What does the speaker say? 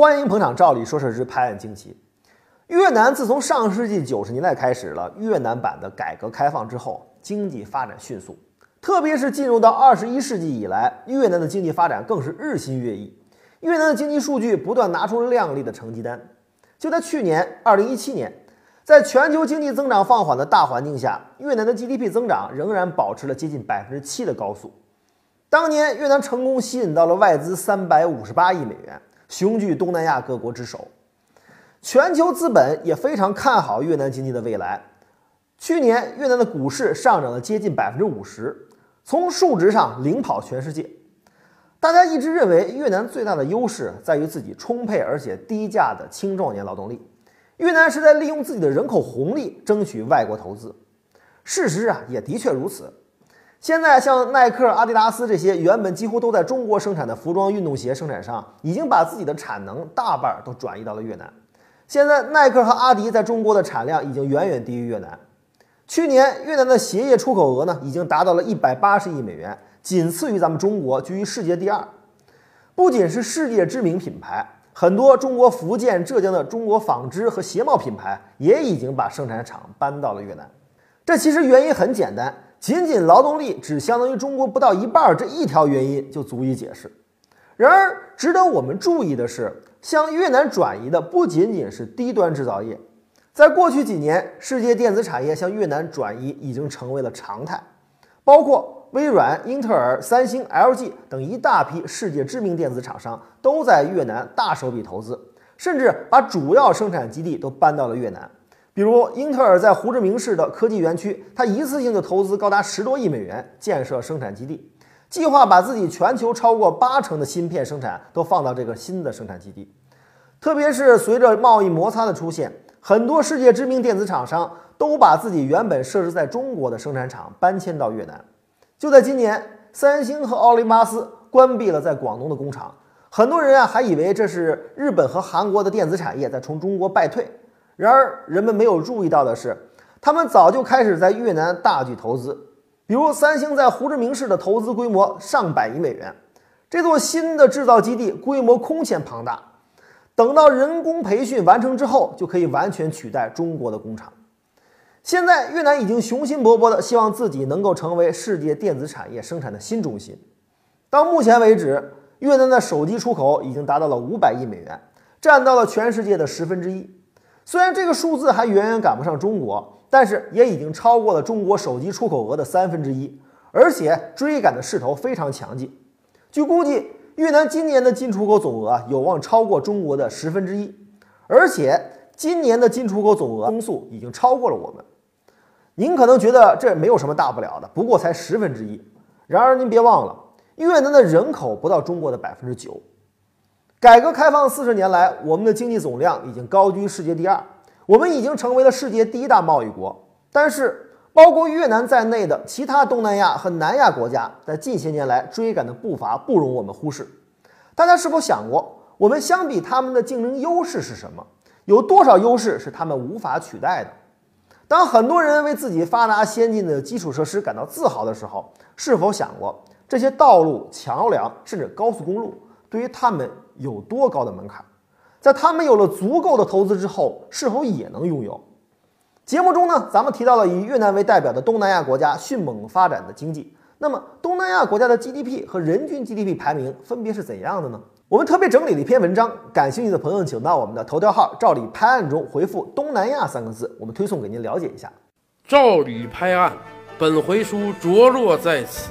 欢迎捧场，照理说事之拍案惊奇。越南自从上世纪九十年代开始了越南版的改革开放之后，经济发展迅速，特别是进入到二十一世纪以来，越南的经济发展更是日新月异。越南的经济数据不断拿出亮丽的成绩单。就在去年二零一七年，在全球经济增长放缓的大环境下，越南的 GDP 增长仍然保持了接近百分之七的高速。当年越南成功吸引到了外资三百五十八亿美元，雄踞东南亚各国之首。全球资本也非常看好越南经济的未来。去年越南的股市上涨了接近百分之五十，从数值上领跑全世界。大家一直认为越南最大的优势在于自己充沛而且低价的青壮年劳动力，越南是在利用自己的人口红利争取外国投资。事实啊，也的确如此。现在，像耐克、阿迪达斯这些原本几乎都在中国生产的服装运动鞋生产商，已经把自己的产能大半都转移到了越南。现在，耐克和阿迪在中国的产量已经远远低于越南。去年，越南的鞋业出口额呢，已经达到了一百八十亿美元，仅次于咱们中国，居于世界第二。不仅是世界知名品牌，很多中国福建、浙江的中国纺织和鞋帽品牌也已经把生产厂搬到了越南。这其实原因很简单。仅仅劳动力只相当于中国不到一半，这一条原因就足以解释。然而，值得我们注意的是，向越南转移的不仅仅是低端制造业，在过去几年，世界电子产业向越南转移已经成为了常态，包括微软、英特尔、三星、LG 等一大批世界知名电子厂商都在越南大手笔投资，甚至把主要生产基地都搬到了越南。比如，英特尔在胡志明市的科技园区，它一次性就投资高达十多亿美元建设生产基地，计划把自己全球超过八成的芯片生产都放到这个新的生产基地。特别是随着贸易摩擦的出现，很多世界知名电子厂商都把自己原本设置在中国的生产厂搬迁到越南。就在今年，三星和奥林巴斯关闭了在广东的工厂，很多人啊还以为这是日本和韩国的电子产业在从中国败退。然而，人们没有注意到的是，他们早就开始在越南大举投资。比如，三星在胡志明市的投资规模上百亿美元，这座新的制造基地规模空前庞大。等到人工培训完成之后，就可以完全取代中国的工厂。现在，越南已经雄心勃勃地希望自己能够成为世界电子产业生产的新中心。到目前为止，越南的手机出口已经达到了五百亿美元，占到了全世界的十分之一。虽然这个数字还远远赶不上中国，但是也已经超过了中国手机出口额的三分之一，而且追赶的势头非常强劲。据估计，越南今年的进出口总额有望超过中国的十分之一，而且今年的进出口总额增速已经超过了我们。您可能觉得这没有什么大不了的，不过才十分之一。然而您别忘了，越南的人口不到中国的百分之九。改革开放四十年来，我们的经济总量已经高居世界第二，我们已经成为了世界第一大贸易国。但是，包括越南在内的其他东南亚和南亚国家，在近些年来追赶的步伐不容我们忽视。大家是否想过，我们相比他们的竞争优势是什么？有多少优势是他们无法取代的？当很多人为自己发达先进的基础设施感到自豪的时候，是否想过这些道路、桥梁甚至高速公路对于他们？有多高的门槛，在他们有了足够的投资之后，是否也能拥有？节目中呢，咱们提到了以越南为代表的东南亚国家迅猛发展的经济。那么，东南亚国家的 GDP 和人均 GDP 排名分别是怎样的呢？我们特别整理了一篇文章，感兴趣的朋友请到我们的头条号“照理拍案”中回复“东南亚”三个字，我们推送给您了解一下。照理拍案，本回书着落在此，